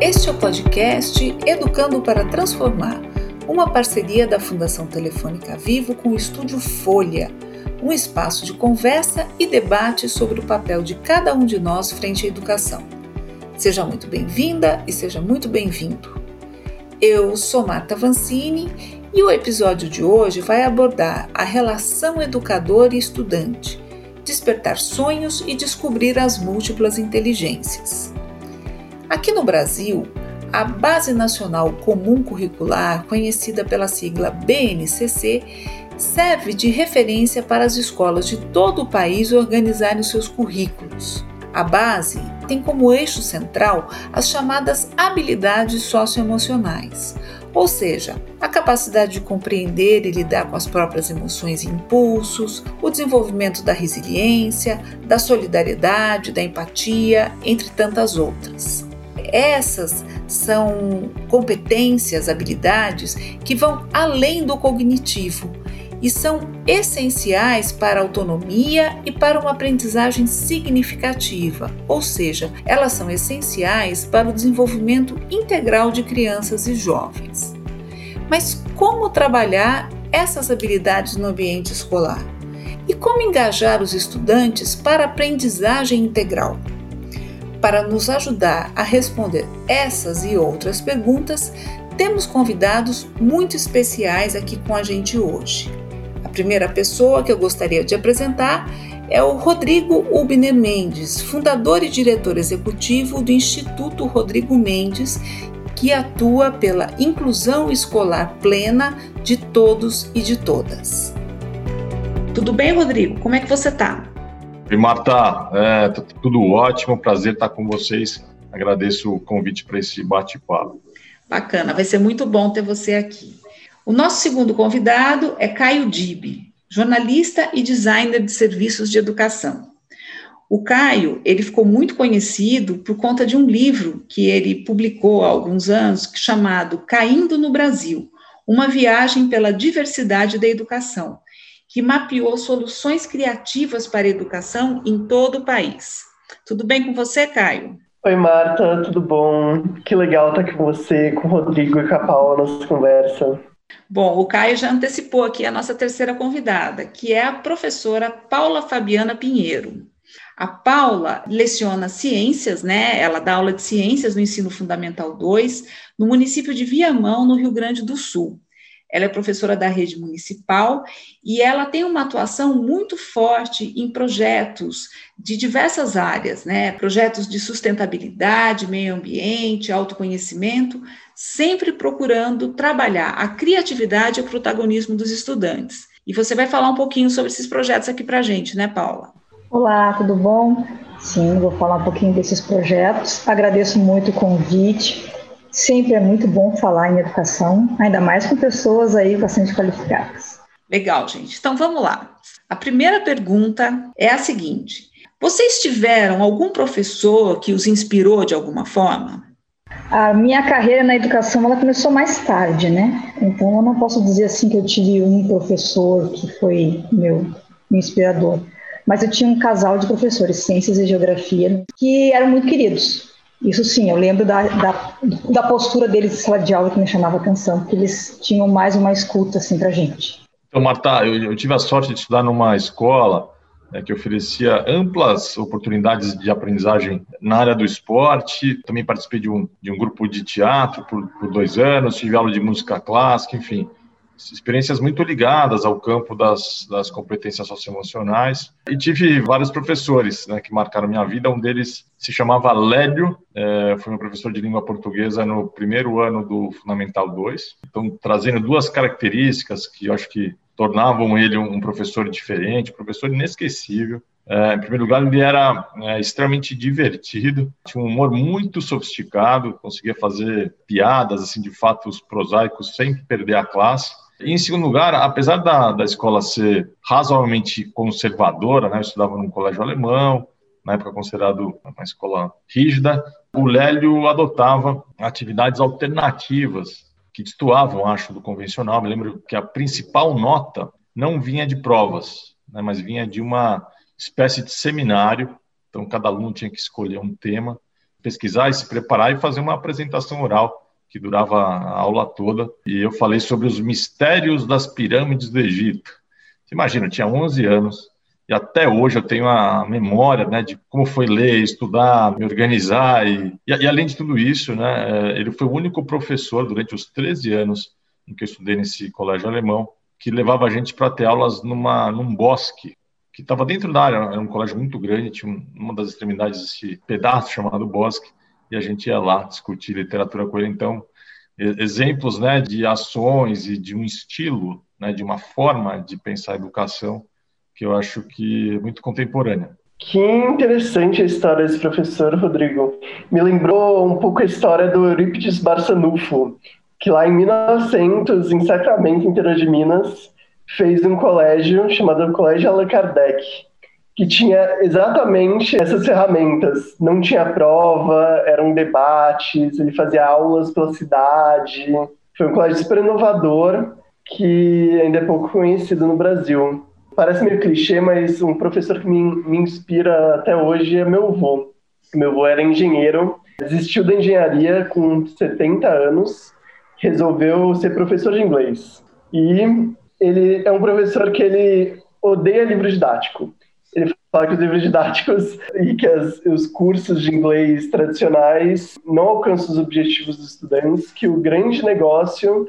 Este é o podcast Educando para Transformar, uma parceria da Fundação Telefônica Vivo com o Estúdio Folha, um espaço de conversa e debate sobre o papel de cada um de nós frente à educação. Seja muito bem-vinda e seja muito bem-vindo. Eu sou Marta Vancini e o episódio de hoje vai abordar a relação educador e estudante, despertar sonhos e descobrir as múltiplas inteligências. Aqui no Brasil, a Base Nacional Comum Curricular, conhecida pela sigla BNCC, serve de referência para as escolas de todo o país organizarem seus currículos. A base tem como eixo central as chamadas habilidades socioemocionais, ou seja, a capacidade de compreender e lidar com as próprias emoções e impulsos, o desenvolvimento da resiliência, da solidariedade, da empatia, entre tantas outras. Essas são competências, habilidades que vão além do cognitivo e são essenciais para a autonomia e para uma aprendizagem significativa, ou seja, elas são essenciais para o desenvolvimento integral de crianças e jovens. Mas como trabalhar essas habilidades no ambiente escolar? E como engajar os estudantes para a aprendizagem integral? Para nos ajudar a responder essas e outras perguntas, temos convidados muito especiais aqui com a gente hoje. A primeira pessoa que eu gostaria de apresentar é o Rodrigo Ubner Mendes, fundador e diretor executivo do Instituto Rodrigo Mendes, que atua pela inclusão escolar plena de todos e de todas. Tudo bem, Rodrigo? Como é que você está? Oi, Marta, é, tá tudo ótimo, prazer estar com vocês. Agradeço o convite para esse bate-papo. Bacana, vai ser muito bom ter você aqui. O nosso segundo convidado é Caio Dib, jornalista e designer de serviços de educação. O Caio, ele ficou muito conhecido por conta de um livro que ele publicou há alguns anos, chamado Caindo no Brasil, uma viagem pela diversidade da educação, que mapeou soluções criativas para a educação em todo o país. Tudo bem com você, Caio? Oi, Marta, tudo bom? Que legal estar aqui com você, com o Rodrigo e com a Paula nossa conversa. Bom, o Caio já antecipou aqui a nossa terceira convidada, que é a professora Paula Fabiana Pinheiro. A Paula leciona ciências, né? Ela dá aula de ciências no ensino fundamental 2, no município de Viamão, no Rio Grande do Sul. Ela é professora da rede municipal e ela tem uma atuação muito forte em projetos de diversas áreas, né? Projetos de sustentabilidade, meio ambiente, autoconhecimento, sempre procurando trabalhar a criatividade e o protagonismo dos estudantes. E você vai falar um pouquinho sobre esses projetos aqui para a gente, né, Paula? Olá, tudo bom? Sim, vou falar um pouquinho desses projetos. Agradeço muito o convite. Sempre é muito bom falar em educação, ainda mais com pessoas aí bastante qualificadas. Legal, gente. Então vamos lá. A primeira pergunta é a seguinte: vocês tiveram algum professor que os inspirou de alguma forma? A minha carreira na educação ela começou mais tarde, né? Então eu não posso dizer assim que eu tive um professor que foi meu, meu inspirador, mas eu tinha um casal de professores, ciências e geografia, que eram muito queridos. Isso sim, eu lembro da, da, da postura deles em sala de aula que me chamava a atenção, porque eles tinham mais uma escuta assim para gente. Então, Marta, eu, eu, tive a sorte de estudar numa escola né, que oferecia amplas oportunidades de aprendizagem na área do esporte. Também participei de um, de um grupo de teatro por, por dois anos, tive aula de música clássica, enfim experiências muito ligadas ao campo das, das competências socioemocionais. E tive vários professores né, que marcaram minha vida. Um deles se chamava Lélio, é, foi meu professor de língua portuguesa no primeiro ano do Fundamental 2. Então, trazendo duas características que eu acho que tornavam ele um professor diferente, um professor inesquecível. É, em primeiro lugar, ele era é, extremamente divertido, tinha um humor muito sofisticado, conseguia fazer piadas assim de fatos prosaicos sem perder a classe. E, em segundo lugar, apesar da, da escola ser razoavelmente conservadora, né, eu estudava num colégio alemão, na época considerado uma escola rígida, o Lélio adotava atividades alternativas que destoavam, acho, do convencional. Me lembro que a principal nota não vinha de provas, né, mas vinha de uma espécie de seminário. Então, cada aluno tinha que escolher um tema, pesquisar e se preparar e fazer uma apresentação oral que durava a aula toda. E eu falei sobre os mistérios das pirâmides do Egito. Você imagina, eu tinha 11 anos e até hoje eu tenho a memória né, de como foi ler, estudar, me organizar. E, e, e além de tudo isso, né, ele foi o único professor durante os 13 anos em que eu estudei nesse colégio alemão que levava a gente para ter aulas numa, num bosque que estava dentro da área, era um colégio muito grande, tinha uma das extremidades esse pedaço chamado bosque, e a gente ia lá discutir literatura com ele. Então, exemplos né, de ações e de um estilo, né, de uma forma de pensar a educação que eu acho que é muito contemporânea. Que interessante a história desse professor, Rodrigo. Me lembrou um pouco a história do Eurípides Barçanufo, que lá em 1900, em Sacramento, interior de Minas, fez um colégio chamado Colégio Allan Kardec, que tinha exatamente essas ferramentas. Não tinha prova, eram debates, ele fazia aulas pela cidade. Foi um colégio super inovador que ainda é pouco conhecido no Brasil. Parece meio clichê, mas um professor que me, me inspira até hoje é meu avô. Meu avô era engenheiro, desistiu da engenharia com 70 anos, resolveu ser professor de inglês. E ele é um professor que ele odeia livro didático. Fala que os livros didáticos e que as, os cursos de inglês tradicionais não alcançam os objetivos dos estudantes, que o grande negócio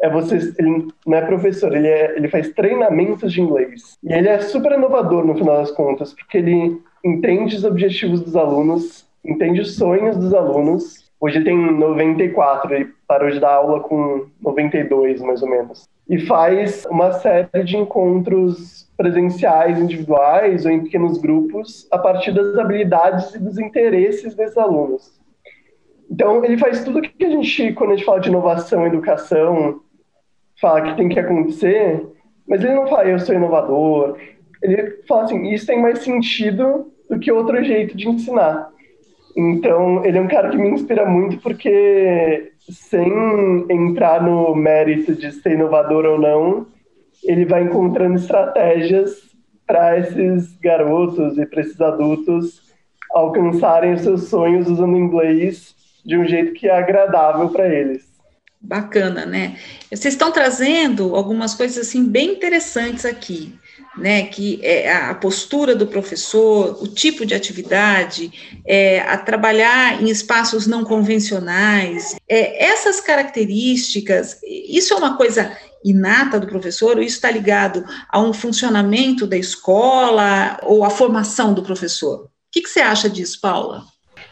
é você, ele não é professor, ele, é, ele faz treinamentos de inglês. E ele é super inovador no final das contas, porque ele entende os objetivos dos alunos, entende os sonhos dos alunos. Hoje tem 94, ele parou de dar aula com 92, mais ou menos e faz uma série de encontros presenciais, individuais ou em pequenos grupos, a partir das habilidades e dos interesses desses alunos. Então, ele faz tudo que a gente, quando a gente fala de inovação, educação, fala que tem que acontecer, mas ele não fala, eu sou inovador. Ele fala assim, isso tem mais sentido do que outro jeito de ensinar. Então, ele é um cara que me inspira muito porque, sem entrar no mérito de ser inovador ou não, ele vai encontrando estratégias para esses garotos e para esses adultos alcançarem os seus sonhos usando inglês de um jeito que é agradável para eles. Bacana, né? Vocês estão trazendo algumas coisas assim bem interessantes aqui né, que é a postura do professor, o tipo de atividade, é, a trabalhar em espaços não convencionais, é, essas características, isso é uma coisa inata do professor, ou isso está ligado a um funcionamento da escola ou a formação do professor? O que, que você acha disso, Paula?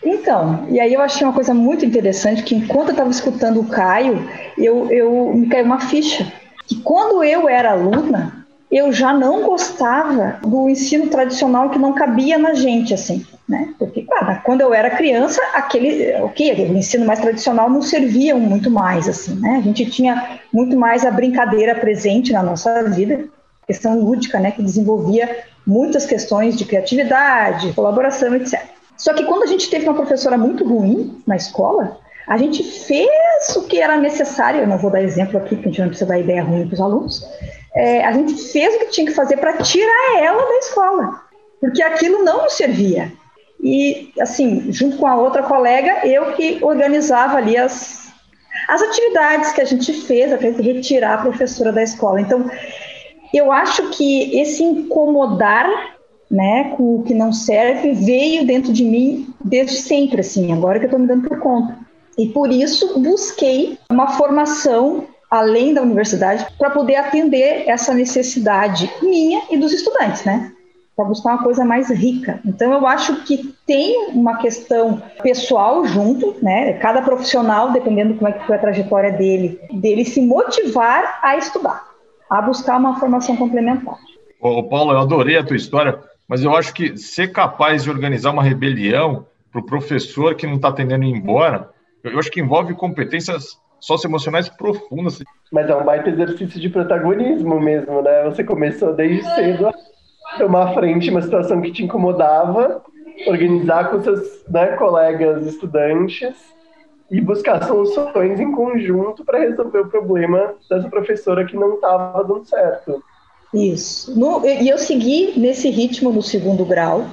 Então, e aí eu achei uma coisa muito interessante, que enquanto eu estava escutando o Caio, eu, eu me caiu uma ficha. Que quando eu era aluna, eu já não gostava do ensino tradicional que não cabia na gente, assim, né? Porque, claro, quando eu era criança, aquele, ok, aquele ensino mais tradicional não servia muito mais, assim, né? A gente tinha muito mais a brincadeira presente na nossa vida, questão lúdica, né? Que desenvolvia muitas questões de criatividade, colaboração, etc. Só que quando a gente teve uma professora muito ruim na escola, a gente fez o que era necessário, eu não vou dar exemplo aqui, porque a gente não precisa dar ideia ruim para os aludos, é, a gente fez o que tinha que fazer para tirar ela da escola, porque aquilo não nos servia. E, assim, junto com a outra colega, eu que organizava ali as, as atividades que a gente fez para retirar a professora da escola. Então, eu acho que esse incomodar né, com o que não serve veio dentro de mim desde sempre, assim, agora que eu estou me dando por conta. E por isso busquei uma formação além da universidade, para poder atender essa necessidade minha e dos estudantes, né? Para buscar uma coisa mais rica. Então, eu acho que tem uma questão pessoal junto, né? Cada profissional, dependendo de como é que foi a trajetória dele, dele se motivar a estudar, a buscar uma formação complementar. Ô, Paulo, eu adorei a tua história, mas eu acho que ser capaz de organizar uma rebelião para o professor que não está atendendo ir embora, eu acho que envolve competências socioemocionais profundas. Mas é um baita exercício de protagonismo mesmo, né? Você começou desde cedo a tomar frente uma situação que te incomodava, organizar com seus né, colegas estudantes e buscar soluções em conjunto para resolver o problema dessa professora que não estava dando certo. Isso. No, e eu segui nesse ritmo no segundo grau,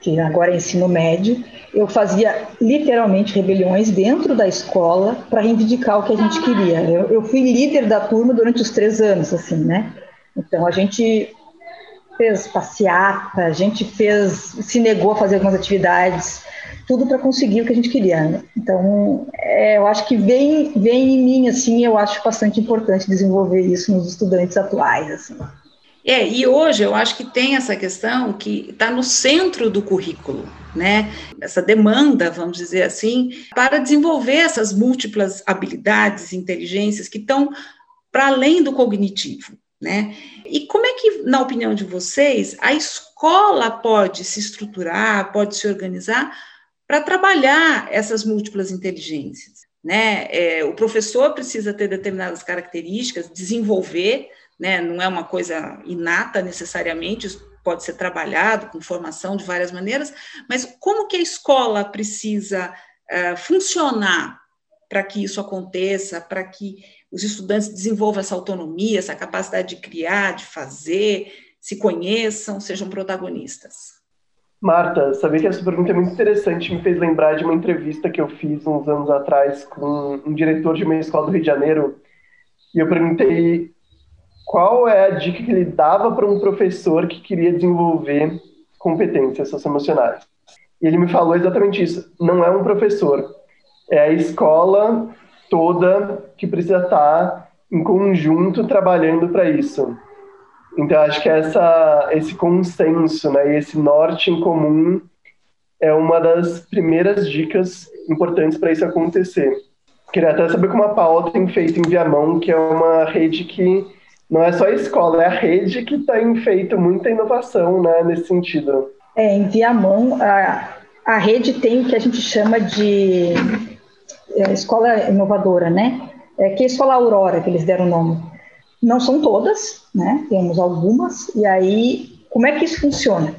que agora é ensino médio. Eu fazia literalmente rebeliões dentro da escola para reivindicar o que a gente queria. Eu, eu fui líder da turma durante os três anos, assim, né? Então a gente fez passeata, a gente fez, se negou a fazer algumas atividades, tudo para conseguir o que a gente queria. Né? Então, é, eu acho que vem, vem em mim, assim, eu acho bastante importante desenvolver isso nos estudantes atuais, assim. É, e hoje eu acho que tem essa questão que está no centro do currículo, né? Essa demanda, vamos dizer assim, para desenvolver essas múltiplas habilidades, inteligências que estão para além do cognitivo. Né? E como é que, na opinião de vocês, a escola pode se estruturar, pode se organizar para trabalhar essas múltiplas inteligências? Né? É, o professor precisa ter determinadas características, desenvolver, né? não é uma coisa inata necessariamente, pode ser trabalhado com formação de várias maneiras, mas como que a escola precisa uh, funcionar para que isso aconteça, para que os estudantes desenvolvam essa autonomia, essa capacidade de criar, de fazer, se conheçam, sejam protagonistas? Marta, sabia que essa pergunta é muito interessante, me fez lembrar de uma entrevista que eu fiz uns anos atrás com um diretor de uma escola do Rio de Janeiro, e eu perguntei qual é a dica que ele dava para um professor que queria desenvolver competências socioemocionais. E ele me falou exatamente isso, não é um professor, é a escola toda que precisa estar em conjunto trabalhando para isso. Então, acho que essa, esse consenso, né, esse norte em comum é uma das primeiras dicas importantes para isso acontecer. Queria até saber como a Paula tem feito em Viamão, que é uma rede que não é só a escola, é a rede que tem feito muita inovação né, nesse sentido. É, em Viamão, a, a rede tem o que a gente chama de é, escola inovadora, né? É, que é a escola Aurora, que eles deram o nome. Não são todas, né? Temos algumas, e aí, como é que isso funciona?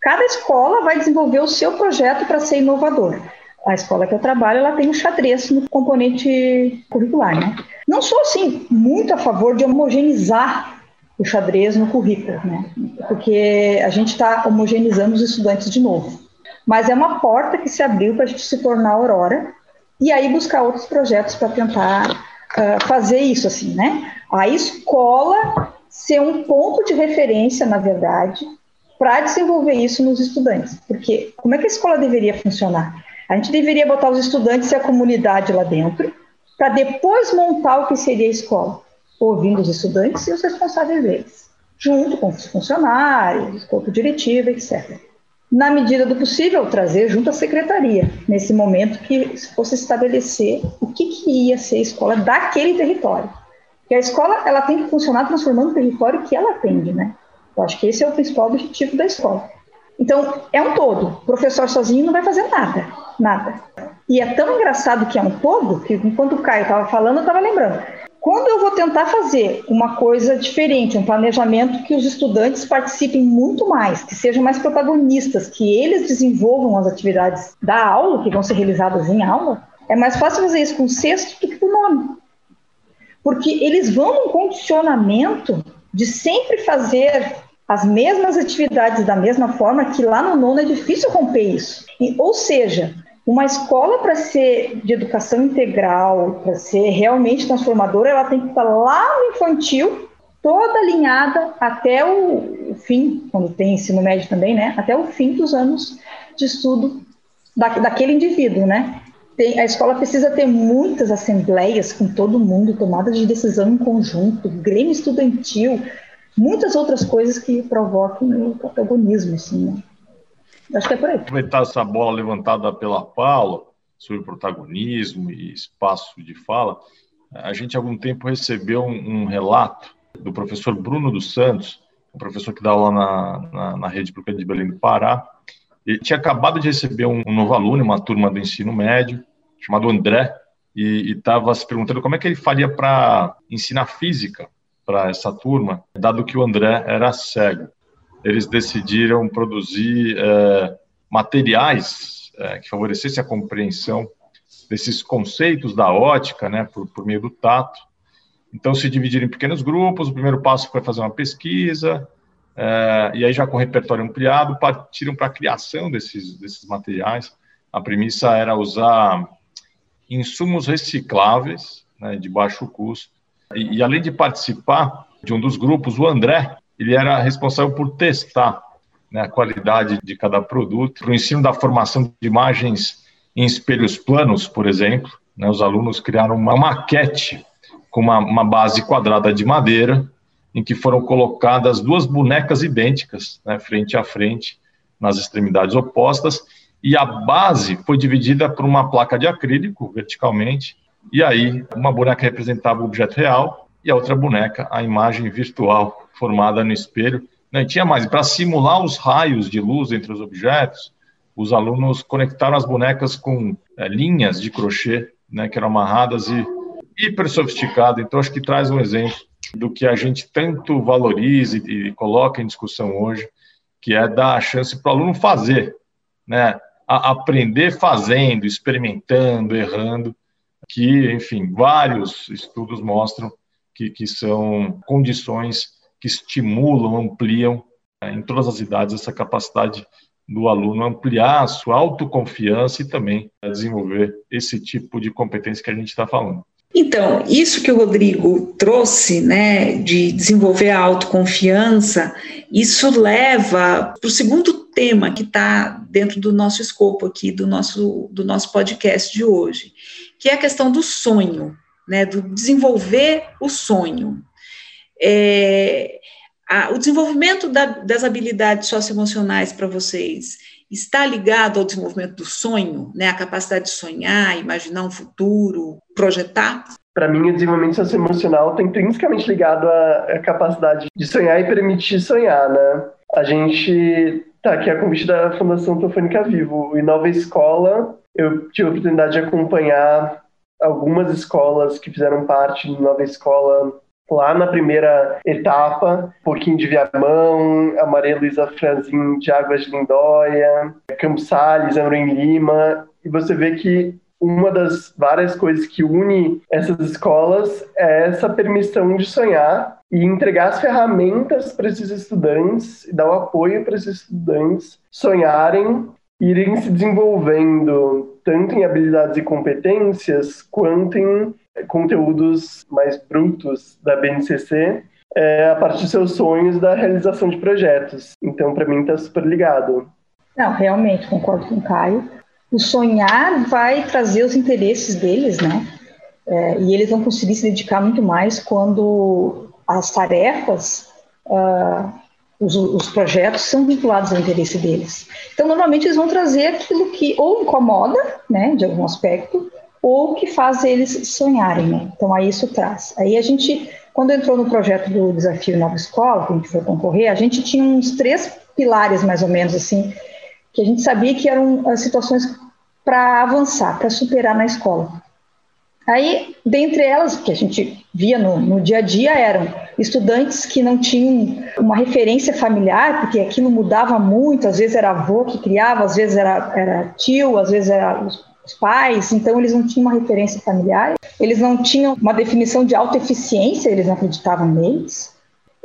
Cada escola vai desenvolver o seu projeto para ser inovador. A escola que eu trabalho, ela tem o xadrez no componente curricular, né? Não sou, assim, muito a favor de homogeneizar o xadrez no currículo, né? Porque a gente está homogeneizando os estudantes de novo. Mas é uma porta que se abriu para a gente se tornar Aurora, e aí buscar outros projetos para tentar uh, fazer isso assim, né? A escola ser um ponto de referência, na verdade, para desenvolver isso nos estudantes. Porque como é que a escola deveria funcionar? A gente deveria botar os estudantes e a comunidade lá dentro, para depois montar o que seria a escola, ouvindo os estudantes e os responsáveis deles, junto com os funcionários, corpo diretivo, etc na medida do possível, trazer junto à secretaria, nesse momento que fosse estabelecer o que, que ia ser a escola daquele território. Porque a escola ela tem que funcionar transformando o território que ela atende, né? Eu acho que esse é o principal objetivo da escola. Então, é um todo. O professor sozinho não vai fazer nada, nada. E é tão engraçado que é um todo, que enquanto o Caio estava falando, eu estava lembrando. Quando eu vou tentar fazer uma coisa diferente, um planejamento que os estudantes participem muito mais, que sejam mais protagonistas, que eles desenvolvam as atividades da aula, que vão ser realizadas em aula, é mais fácil fazer isso com sexto do que com o nono. Porque eles vão num condicionamento de sempre fazer as mesmas atividades da mesma forma, que lá no nono é difícil romper isso. E, ou seja, uma escola, para ser de educação integral, para ser realmente transformadora, ela tem que estar lá no infantil, toda alinhada até o fim, quando tem ensino médio também, né? Até o fim dos anos de estudo da, daquele indivíduo, né? Tem, a escola precisa ter muitas assembleias com todo mundo, tomada de decisão em conjunto, grêmio estudantil, muitas outras coisas que provoquem o protagonismo, assim, né? Acho que é por aí. Aproveitar essa bola levantada pela Paula sobre protagonismo e espaço de fala, a gente há algum tempo recebeu um, um relato do professor Bruno dos Santos, um professor que dá aula na, na, na rede pública de Belém do Pará. Ele tinha acabado de receber um, um novo aluno, uma turma do ensino médio, chamado André, e estava se perguntando como é que ele faria para ensinar física para essa turma, dado que o André era cego eles decidiram produzir é, materiais é, que favorecessem a compreensão desses conceitos da ótica, né, por, por meio do tato. Então, se dividiram em pequenos grupos, o primeiro passo foi fazer uma pesquisa, é, e aí já com repertório ampliado, partiram para a criação desses, desses materiais. A premissa era usar insumos recicláveis, né, de baixo custo, e, e além de participar de um dos grupos, o André, ele era responsável por testar né, a qualidade de cada produto, para o ensino da formação de imagens em espelhos planos, por exemplo, né, os alunos criaram uma maquete com uma, uma base quadrada de madeira, em que foram colocadas duas bonecas idênticas, né, frente a frente, nas extremidades opostas, e a base foi dividida por uma placa de acrílico, verticalmente, e aí uma boneca representava o objeto real e a outra boneca a imagem virtual formada no espelho. Né, e tinha mais, para simular os raios de luz entre os objetos, os alunos conectaram as bonecas com é, linhas de crochê, né, que eram amarradas e hiper sofisticado. Então, acho que traz um exemplo do que a gente tanto valoriza e, e coloca em discussão hoje, que é dar a chance para o aluno fazer, né? A aprender fazendo, experimentando, errando, que, enfim, vários estudos mostram que, que são condições que estimulam, ampliam né, em todas as idades essa capacidade do aluno ampliar a sua autoconfiança e também desenvolver esse tipo de competência que a gente está falando. Então, isso que o Rodrigo trouxe, né, de desenvolver a autoconfiança, isso leva para o segundo tema que está dentro do nosso escopo aqui, do nosso, do nosso podcast de hoje, que é a questão do sonho, né, do desenvolver o sonho. É, a, o desenvolvimento da, das habilidades socioemocionais para vocês está ligado ao desenvolvimento do sonho, né? A capacidade de sonhar, imaginar um futuro, projetar? Para mim, o desenvolvimento socioemocional está intrinsecamente ligado à, à, capacidade de sonhar e permitir sonhar, né? A gente está aqui a convite da Fundação Tofônica Vivo. E Nova Escola, eu tive a oportunidade de acompanhar algumas escolas que fizeram parte de Nova Escola lá na primeira etapa, um pouquinho de Viamão, Maria Luísa Franzin de Águas de Lindóia, Campos Salles, Amorim Lima, e você vê que uma das várias coisas que une essas escolas é essa permissão de sonhar e entregar as ferramentas para esses estudantes e dar o apoio para esses estudantes sonharem irem se desenvolvendo tanto em habilidades e competências quanto em conteúdos mais brutos da BNCC é, a partir de seus sonhos da realização de projetos. Então, para mim, está super ligado. Não, realmente, concordo com o Caio. O sonhar vai trazer os interesses deles, né? É, e eles vão conseguir se dedicar muito mais quando as tarefas, uh, os, os, projetos são vinculados ao interesse deles. Então, normalmente, eles vão trazer aquilo que ou incomoda, né, de algum aspecto, ou que faz eles sonharem, né? Então aí isso traz. Aí a gente, quando entrou no projeto do Desafio Nova Escola, que a gente foi concorrer, a gente tinha uns três pilares mais ou menos assim, que a gente sabia que eram as situações para avançar, para superar na escola. Aí, dentre elas, que a gente via no, no, dia a dia, eram estudantes que não tinham uma referência familiar, porque aquilo mudava muito, às vezes era avô que criava, às vezes era, era tio, às vezes era os os pais, então eles não tinham uma referência familiar, eles não tinham uma definição de autoeficiência, eles não acreditavam neles,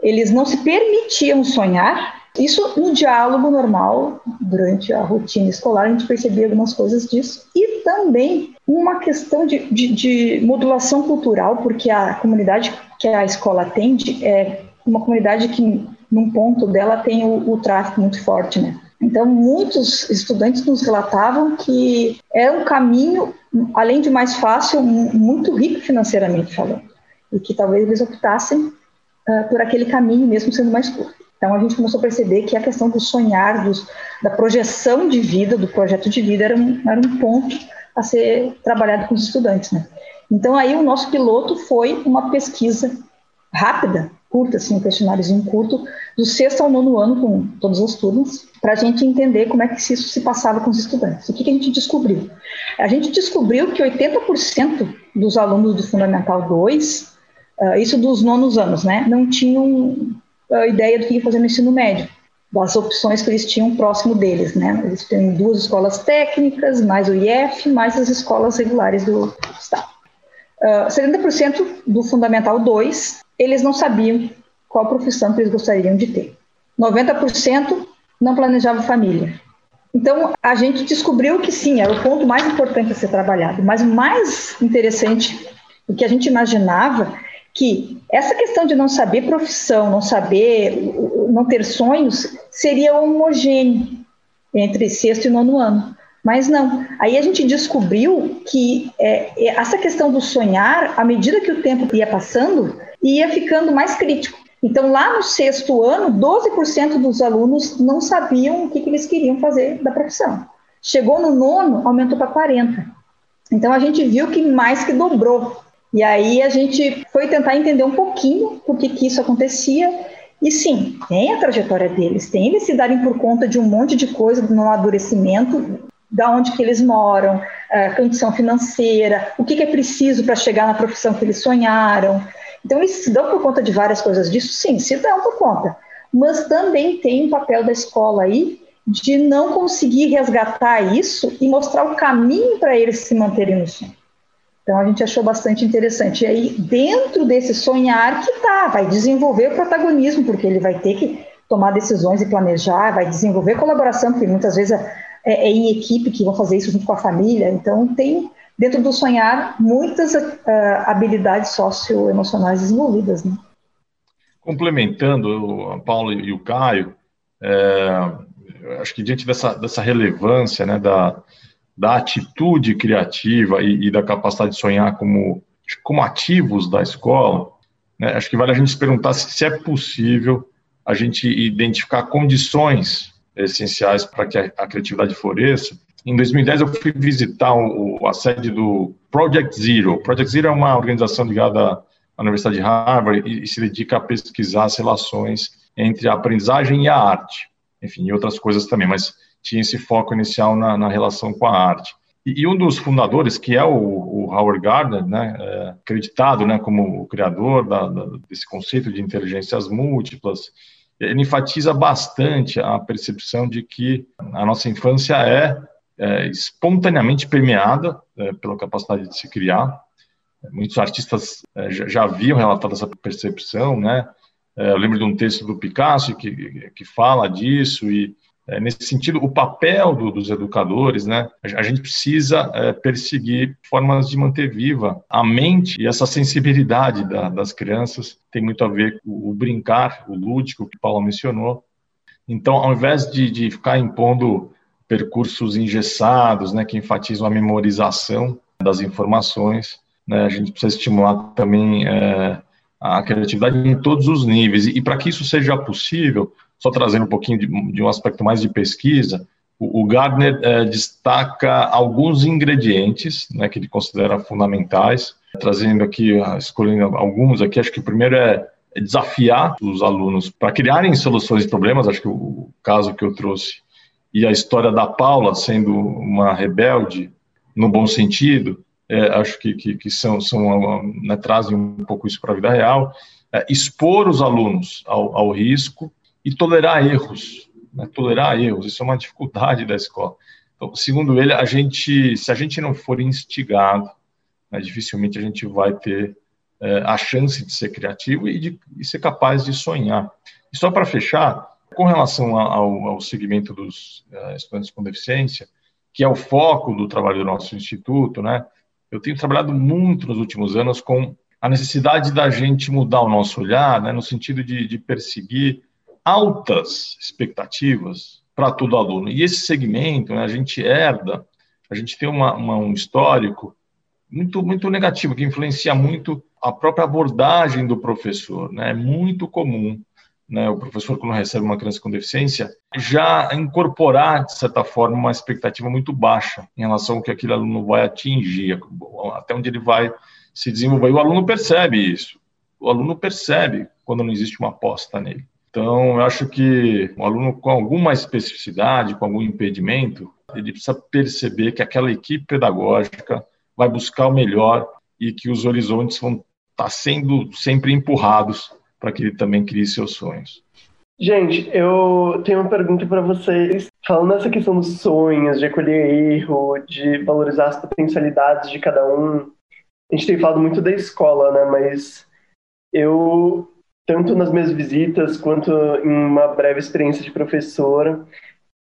eles não se permitiam sonhar. Isso no diálogo normal, durante a rotina escolar, a gente percebia algumas coisas disso. E também uma questão de, de, de modulação cultural, porque a comunidade que a escola atende é uma comunidade que, num ponto dela, tem o, o tráfico muito forte, né? Então, muitos estudantes nos relatavam que é um caminho, além de mais fácil, muito rico financeiramente falando, e que talvez eles optassem uh, por aquele caminho, mesmo sendo mais curto. Então, a gente começou a perceber que a questão do sonhar, dos, da projeção de vida, do projeto de vida, era um, era um ponto a ser trabalhado com os estudantes. Né? Então, aí o nosso piloto foi uma pesquisa rápida, curta, assim, um questionáriozinho curto, do sexto ao nono ano, com todas as turmas, para a gente entender como é que isso se passava com os estudantes. O que, que a gente descobriu? A gente descobriu que 80% dos alunos do Fundamental 2, uh, ah, isso dos nonos anos, né, não tinham a ideia do que fazer no ensino médio, das opções que eles tinham próximo deles, né? Eles têm duas escolas técnicas, mais o IF, mais as escolas regulares do Estado. uh, 70% do Fundamental 2, eles não sabiam qual profissão que eles gostariam de ter. 90% não planejava família. Então, a gente descobriu que sim, era o ponto mais importante a ser trabalhado. Mas mais interessante, o que a gente imaginava, que essa questão de não saber profissão, não saber, não ter sonhos, seria homogêneo entre sexto e nono ano. Mas não. Aí a gente descobriu que é, é, essa questão do sonhar, à medida que o tempo ia passando, ia ficando mais crítico. Então, lá no sexto ano, 12% dos alunos não sabiam o que, que eles queriam fazer da profissão. Chegou no nono, aumentou para 40%. Então, a gente viu que mais que dobrou. E aí a gente foi tentar entender um pouquinho por que, que isso acontecia. E sim, tem a trajetória deles, tem eles se darem por conta de um monte de coisa no amadurecimento, da onde que eles moram, a condição financeira, o que, que é preciso para chegar na profissão que eles sonharam. Então, eles se dão por conta de várias coisas disso? Sim, se dão por conta. Mas também tem um papel da escola aí de não conseguir resgatar isso e mostrar o caminho para eles se manterem no sonho. Então, a gente achou bastante interessante. E aí, dentro desse sonhar que tá, vai desenvolver o protagonismo, porque ele vai ter que tomar decisões e planejar, vai desenvolver colaboração, porque muitas vezes é, é, em equipe que vão fazer isso junto com a família. Então, tem dentro do sonhar, muitas uh, habilidades socioemocionais desenvolvidas. Né? Complementando a Paula e o Caio, é, acho que diante dessa, dessa relevância né, da, da atitude criativa e, e, da capacidade de sonhar como, como ativos da escola, né, acho que vale a gente se perguntar se, se é possível a gente identificar condições essenciais para que a, a criatividade floresça em 2010, eu fui visitar o, a sede do Project Zero. Project Zero é uma organização ligada à Universidade de Harvard e, e se dedica a pesquisar as relações entre a aprendizagem e a arte. Enfim, e outras coisas também, mas tinha esse foco inicial na, na relação com a arte. E, e, um dos fundadores, que é o, o Howard Gardner, né, é, acreditado né, como o criador da, da, desse conceito de inteligências múltiplas, ele enfatiza bastante a percepção de que a nossa infância é é, espontaneamente permeada é, pela capacidade de se criar. Muitos artistas é, já, já haviam relatado essa percepção, né? É, eu lembro de um texto do Picasso que, que fala disso e é, nesse sentido, o papel do, dos educadores, né? A gente precisa é, perseguir formas de manter viva a mente e essa sensibilidade da, das crianças tem muito a ver com o brincar, o lúdico que Paulo mencionou. Então, ao invés de, de ficar impondo percursos engessados, né, que enfatizam a memorização das informações. Né, a gente precisa estimular também é, a criatividade em todos os níveis. E, e para que isso seja possível, só trazendo um pouquinho de, de um aspecto mais de pesquisa, o, o Gardner é, destaca alguns ingredientes né, que ele considera fundamentais, trazendo aqui, escolhendo alguns aqui, acho que o primeiro é desafiar os alunos para criarem soluções de problemas, acho que o caso que eu trouxe e a história da Paula sendo uma rebelde, no bom sentido, é, acho que, que, que, são, são né, trazem um pouco isso para a vida real, é, expor os alunos ao, ao, risco e tolerar erros, né, tolerar erros, isso é uma dificuldade da escola. Então, segundo ele, a gente, se a gente não for instigado, né, dificilmente a gente vai ter é, a chance de ser criativo e de e ser capaz de sonhar. E só para fechar, com relação ao, ao segmento dos uh, estudantes com deficiência, que é o foco do trabalho do nosso instituto, né? Eu tenho trabalhado muito nos últimos anos com a necessidade da gente mudar o nosso olhar, né, no sentido de, de perseguir altas expectativas para todo aluno. E esse segmento, né, a gente herda, a gente tem uma, uma, um histórico muito, muito negativo, que influencia muito a própria abordagem do professor. Né? É muito comum né, o professor, quando recebe uma criança com deficiência, já incorporar, de certa forma, uma expectativa muito baixa em relação ao que aquele aluno vai atingir, até onde ele vai se desenvolver. E o aluno percebe isso. O aluno percebe quando não existe uma aposta nele. Então, eu acho que o aluno com alguma especificidade, com algum impedimento, ele precisa perceber que aquela equipe pedagógica vai buscar o melhor e que os horizontes vão estar sendo sempre empurrados para que ele também crie seus sonhos. Gente, eu tenho uma pergunta para vocês. Falando nessa questão dos sonhos, de acolher erro, de valorizar as potencialidades de cada um, a gente tem falado muito da escola, né? Mas eu, tanto nas minhas visitas quanto em uma breve experiência de professora,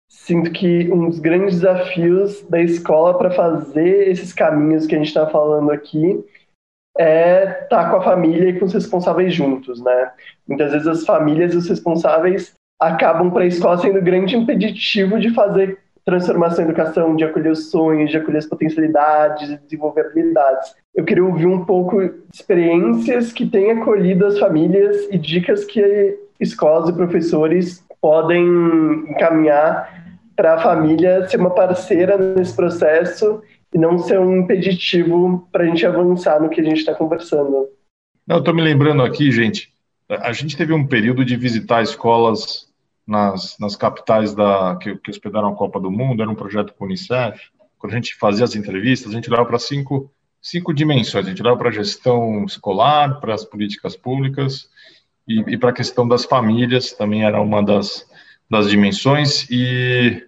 sinto que um dos grandes desafios da escola para fazer esses caminhos que a gente está falando aqui é estar tá com a família e com os responsáveis juntos, né? Muitas vezes as famílias e os responsáveis acabam para a escola sendo grande impeditivo de fazer transformação em educação, de acolher os sonhos, de acolher as potencialidades, de desenvolver habilidades. Eu queria ouvir um pouco de experiências que têm acolhido as famílias e dicas que escolas e professores podem encaminhar para a família ser uma parceira nesse processo e não ser um impeditivo para a gente avançar no que a gente está conversando. Não, estou me lembrando aqui, gente, a gente teve um período de visitar escolas nas, nas capitais da, que, que hospedaram a Copa do Mundo, era um projeto com o Unicef. Quando a gente fazia as entrevistas, a gente olhava para cinco, cinco dimensões. A gente olhava para a gestão escolar, para as políticas públicas e, e para a questão das famílias, também era uma das, das dimensões. E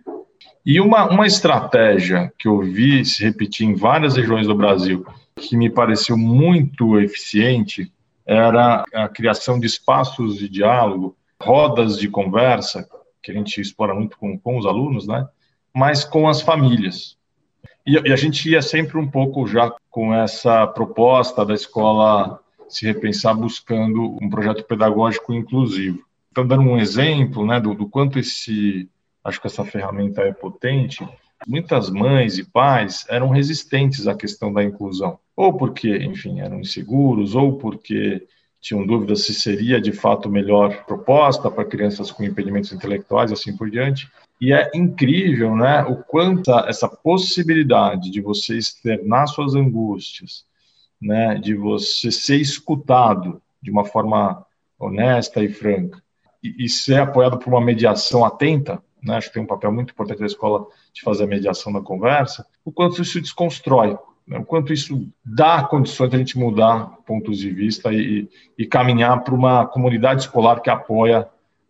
e uma, uma estratégia que eu vi se repetir em várias regiões do Brasil, que me pareceu muito eficiente, era a criação de espaços de diálogo, rodas de conversa, que a gente explora muito com, com os alunos, né? mas com as famílias. E, e a gente ia sempre um pouco já com essa proposta da escola se repensar buscando um projeto pedagógico inclusivo. Então, dando um exemplo né, do, do quanto esse acho que essa ferramenta é potente, muitas mães e pais eram resistentes à questão da inclusão, ou porque, enfim, eram inseguros, ou porque tinham dúvidas se seria de fato melhor proposta para crianças com impedimentos intelectuais, assim por diante. E é incrível, né, o quanto essa possibilidade de você externar suas angústias, né, de você ser escutado de uma forma honesta e franca, e, e ser apoiado por uma mediação atenta, né, acho que tem um papel muito importante da escola de fazer a mediação da conversa, o quanto isso desconstrói, né, o quanto isso dá condições de a gente mudar pontos de vista e, e caminhar para uma comunidade escolar que apoia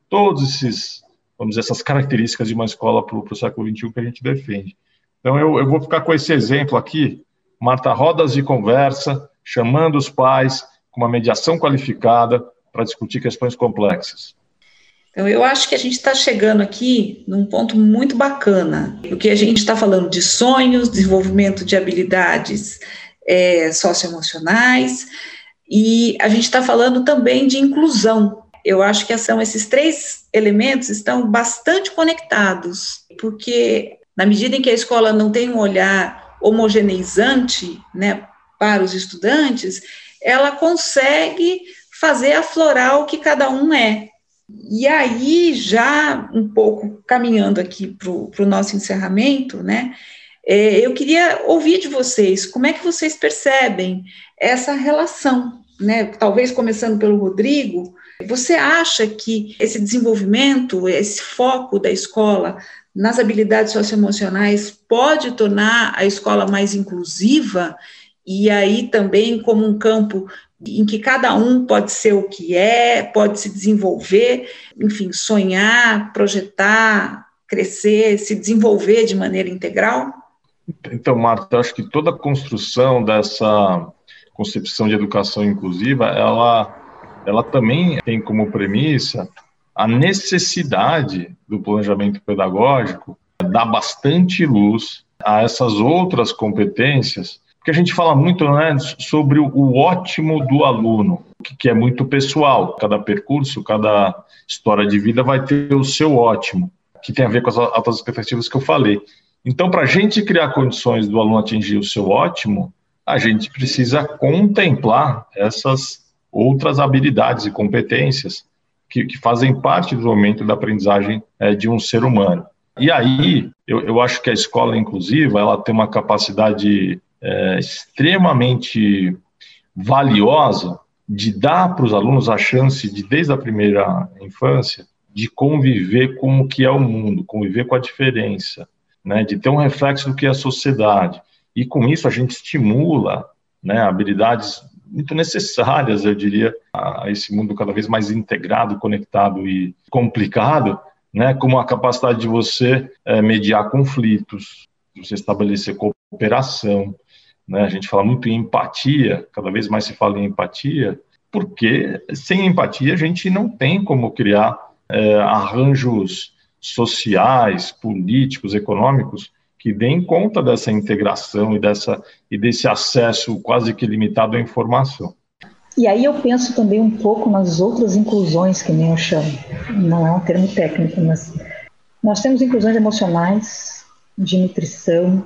todos esses, vamos dizer, essas características de uma escola para o século XXI que a gente defende. Então, eu, eu vou ficar com esse exemplo aqui, Marta, rodas de conversa, chamando os pais com uma mediação qualificada para discutir questões complexas. Então, eu acho que a gente está chegando aqui num ponto muito bacana, porque a gente está falando de sonhos, desenvolvimento de habilidades é, socioemocionais, e a gente está falando também de inclusão. Eu acho que são esses três elementos estão bastante conectados, porque na medida em que a escola não tem um olhar homogeneizante, né, para os estudantes, ela consegue fazer aflorar o que cada um é. E aí, já um pouco caminhando aqui para o nosso encerramento, né? É, eu queria ouvir de vocês como é que vocês percebem essa relação, né? Talvez começando pelo Rodrigo, você acha que esse desenvolvimento, esse foco da escola nas habilidades socioemocionais pode tornar a escola mais inclusiva e aí também como um campo em que cada um pode ser o que é, pode se desenvolver, enfim, sonhar, projetar, crescer, se desenvolver de maneira integral? Então, Marta, eu acho que toda a construção dessa concepção de educação inclusiva, ela, ela também tem como premissa a necessidade do planejamento pedagógico dar bastante luz a essas outras competências porque a gente fala muito né, sobre o ótimo do aluno, que é muito pessoal. Cada percurso, cada história de vida vai ter o seu ótimo, que tem a ver com as altas expectativas que eu falei. Então, para a gente criar condições do aluno atingir o seu ótimo, a gente precisa contemplar essas outras habilidades e competências que, que fazem parte do momento da aprendizagem é, de um ser humano. E aí, eu, eu acho que a escola inclusiva ela tem uma capacidade é, extremamente valiosa de dar para os alunos a chance de, desde a primeira infância, de conviver com o que é o mundo, conviver com a diferença, né, de ter um reflexo do que é a sociedade. E com isso a gente estimula né, habilidades muito necessárias, eu diria, a esse mundo cada vez mais integrado, conectado e complicado, né, como a capacidade de você é, mediar conflitos, de você estabelecer cooperação, né? A gente fala muito em empatia, cada vez mais se fala em empatia, porque sem empatia a gente não tem como criar é, arranjos sociais, políticos, econômicos que deem conta dessa integração e, dessa, e desse acesso quase que limitado à informação. E aí eu penso também um pouco nas outras inclusões, que nem eu chamo. Não é um termo técnico, mas nós temos inclusões emocionais, de nutrição,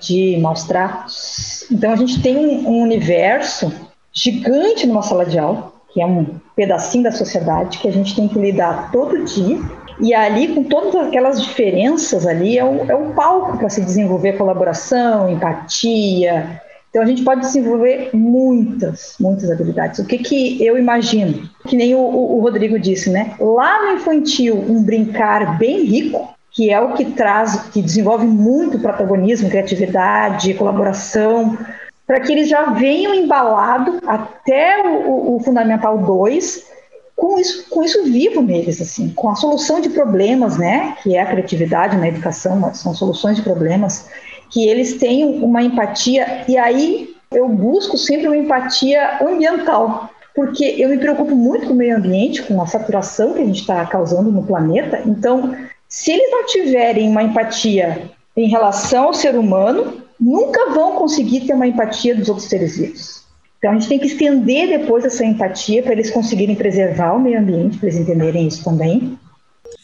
de maus tratos. Então a gente tem um universo gigante numa sala de aula, que é um pedacinho da sociedade que a gente tem que lidar todo dia. E ali, com todas aquelas diferenças ali, é o, é o palco para se desenvolver colaboração, empatia. Então a gente pode desenvolver muitas, muitas habilidades. O que, que eu imagino? Que nem o, o Rodrigo disse, né? Lá no infantil, um brincar bem rico, que é o que traz, que desenvolve muito protagonismo, criatividade, colaboração, para que eles já venham embalado até o, o Fundamental 2 com isso, com isso vivo neles, assim, com a solução de problemas, né, que é a criatividade na educação, são soluções de problemas, que eles tenham uma empatia, e aí eu busco sempre uma empatia ambiental, porque eu me preocupo muito com o meio ambiente, com a saturação que a gente está causando no planeta, então se eles não tiverem uma empatia em relação ao ser humano, nunca vão conseguir ter uma empatia dos outros seres vivos. Então a gente tem que estender depois essa empatia para eles conseguirem preservar o meio ambiente, para eles entenderem isso também.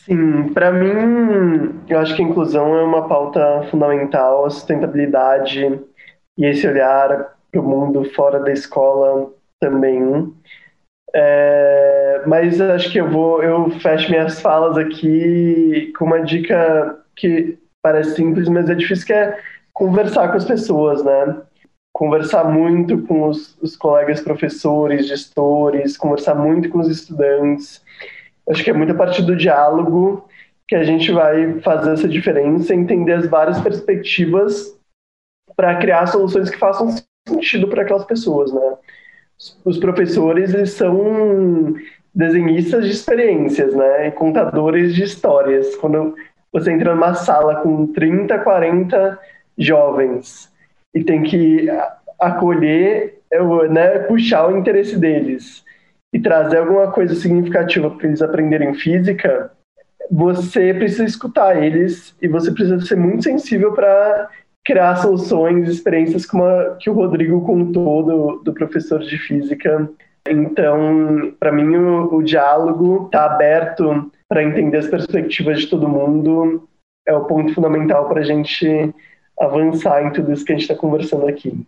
Sim, para mim, eu acho que a inclusão é uma pauta fundamental, a sustentabilidade e esse olhar para o mundo fora da escola também. É, mas acho que eu vou, eu fecho minhas falas aqui com uma dica que parece simples, mas é difícil, que é conversar com as pessoas, né? Conversar muito com os, os colegas professores, gestores, conversar muito com os estudantes. Acho que é muito a partir do diálogo que a gente vai fazer essa diferença, entender as várias perspectivas para criar soluções que façam sentido para aquelas pessoas, né? Os professores eles são desenhistas de experiências, né? Contadores de histórias. Quando você entra numa sala com 30, 40 jovens e tem que acolher, né, puxar o interesse deles e trazer alguma coisa significativa para eles aprenderem física, você precisa escutar eles e você precisa ser muito sensível para criar soluções, experiências como a que o Rodrigo contou do, do professor de física. Então, para mim, o, o diálogo está aberto para entender as perspectivas de todo mundo. É o ponto fundamental para a gente avançar em tudo isso que a gente está conversando aqui.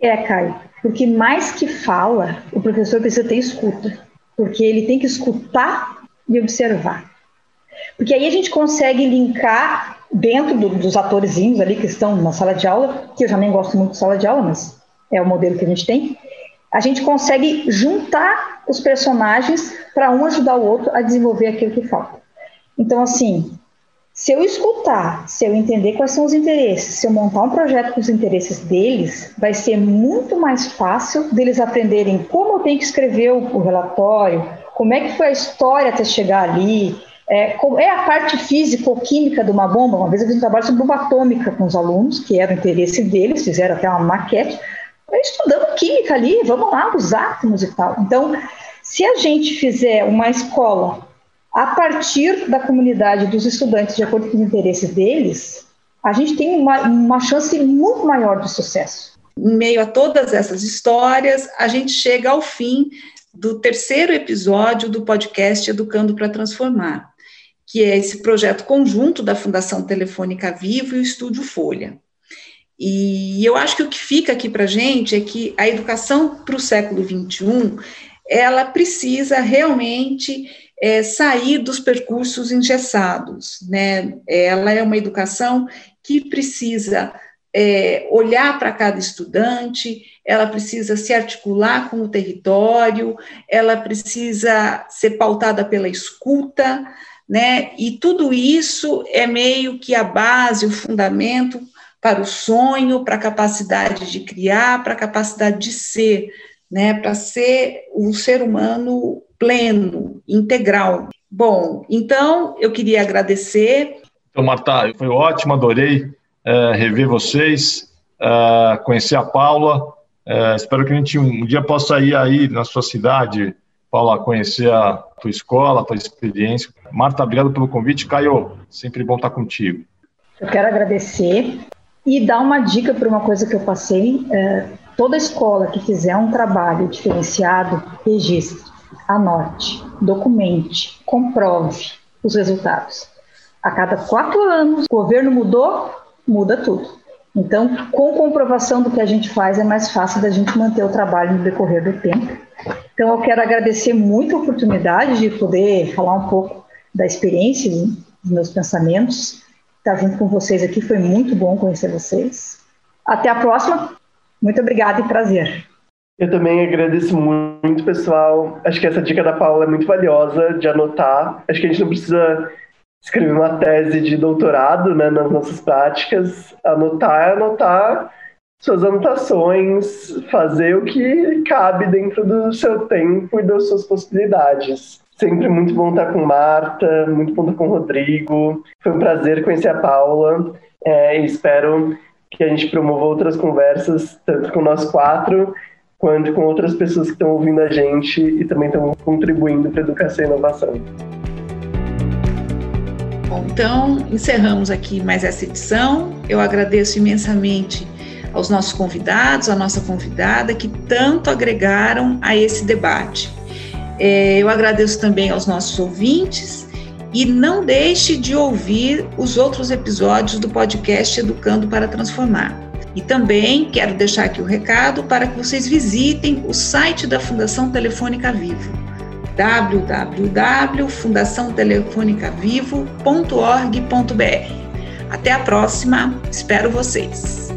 É, Caio, porque mais que fala, o professor precisa ter escuta, porque ele tem que escutar e observar. Porque aí a gente consegue linkar dentro do, dos atorzinhos ali que estão na sala de aula, que eu já nem gosto muito de sala de aula, mas é o modelo que a gente tem, a gente consegue juntar os personagens para um ajudar o outro a desenvolver aquilo que falta. Então, assim, se eu escutar, se eu entender quais são os interesses, se eu montar um projeto com os interesses deles, vai ser muito mais fácil deles aprenderem como eu tenho que escrever o, o relatório, como é que foi a história até chegar ali, é, é a parte física ou química de uma bomba. Uma vez eu fiz um trabalho sobre bomba atômica com os alunos, que era o interesse deles, fizeram até uma maquete, estudando química ali, vamos lá, os átomos e tal. Então, se a gente fizer uma escola a partir da comunidade dos estudantes, de acordo com os interesses deles, a gente tem uma, uma chance muito maior de sucesso. Em meio a todas essas histórias, a gente chega ao fim do terceiro episódio do podcast Educando para Transformar que é esse projeto conjunto da Fundação Telefônica Vivo e o Estúdio Folha. E eu acho que o que fica aqui para a gente é que a educação para o século XXI, ela precisa realmente é, sair dos percursos engessados, né? Ela é uma educação que precisa é, olhar para cada estudante, ela precisa se articular com o território, ela precisa ser pautada pela escuta, né? E tudo isso é meio que a base, o fundamento para o sonho, para a capacidade de criar, para a capacidade de ser, né? Para ser um ser humano pleno, integral. Bom, então eu queria agradecer. Então, Marta, foi ótimo, adorei é, rever vocês. uh, conhecer a Paula. Uh, espero que a gente um dia possa ir aí na sua cidade, Paula, conhecer a tua escola, a tua experiência. Marta, obrigado pelo convite. Caio, sempre bom estar contigo. Eu quero agradecer e dar uma dica para uma coisa que eu passei. É, toda escola que fizer um trabalho diferenciado, registre, anote, documente, comprove os resultados. A cada quatro anos, o governo mudou, muda tudo. Então, com comprovação do que a gente faz, é mais fácil da gente manter o trabalho no decorrer do tempo. Então, eu quero agradecer muito a oportunidade de poder falar um pouco da experiência, dos meus pensamentos. Estar junto com vocês aqui foi muito bom conhecer vocês. Até a próxima. Muito obrigada e prazer. Eu também agradeço muito, pessoal. Acho que essa dica da Paula é muito valiosa de anotar. Acho que a gente não precisa escrever uma tese de doutorado né, nas nossas práticas. Anotar é anotar suas anotações, fazer o que cabe dentro do seu tempo e das suas possibilidades. Sempre muito bom estar com Marta, muito bom estar com Rodrigo. Foi um prazer conhecer a Paula é, espero que a gente promova outras conversas, tanto com nós quatro, quanto com outras pessoas que estão ouvindo a gente e também estão contribuindo para a educação e inovação. Bom, então encerramos aqui mais essa edição. Eu agradeço imensamente aos nossos convidados, à nossa convidada, que tanto agregaram a esse debate. É, eu agradeço também aos nossos ouvintes e não deixe de ouvir os outros episódios do podcast Educando para Transformar. E também quero deixar aqui o recado para que vocês visitem o site da Fundação Telefônica Vivo, www.fundaçãotelefonicavivo.org.br. Até a próxima, espero vocês!